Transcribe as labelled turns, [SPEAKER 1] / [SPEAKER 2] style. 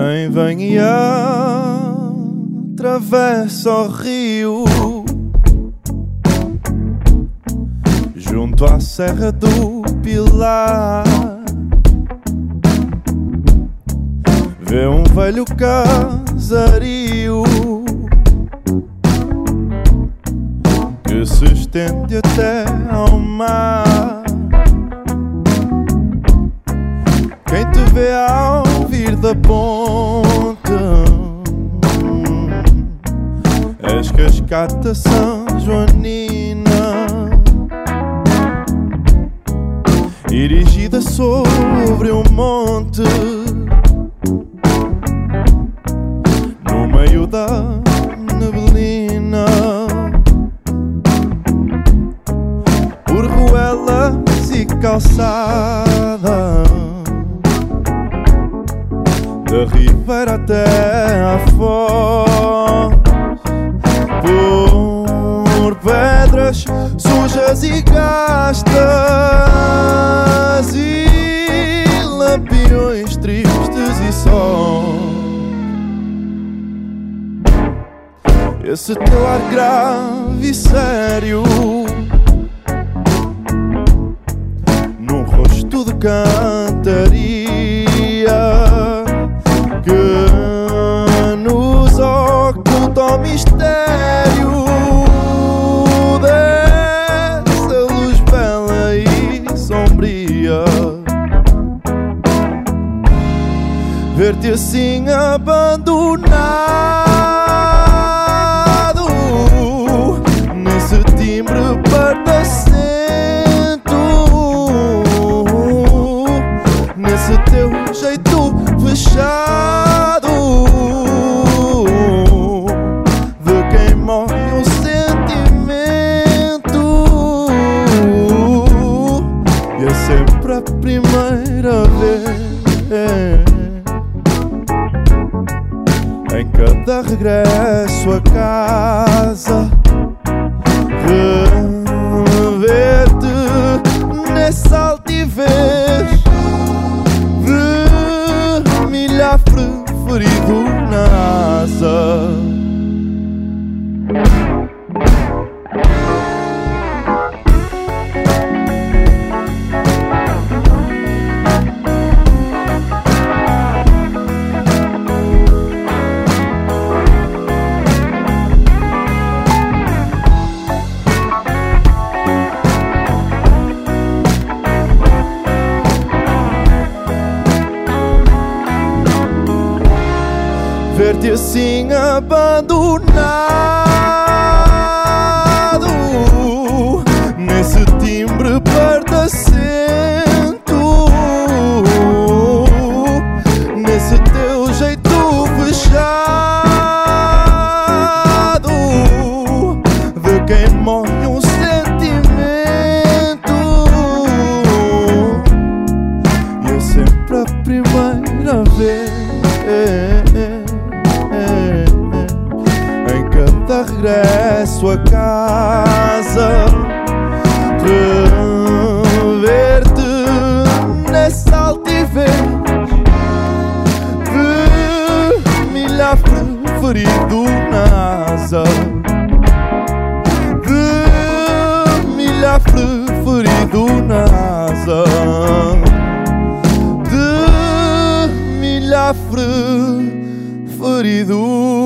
[SPEAKER 1] Quem vem e atravessa o rio junto à Serra do Pilar. Vê um velho casario que se estende até ao mar. Quem te vê ao vir da ponte? És cascata São Joanina Erigida sobre um monte. No meio da neblina. Por ruelas e calçadas da ribeira até à foz. Por pedras sujas e gastas E lampiões tristes e só Esse teu ar grave e sério Num rosto de cantaria Ver-te assim abandonado nesse timbre pardacento, nesse teu jeito fechado de quem morre um sentimento. E é sempre a primeira vez regresso a casa Ver-te assim abandonado cada regresso a casa. Rever-te nessa altivez vermelha preferido na asa. Vermelha preferido na asa. De milha preferido na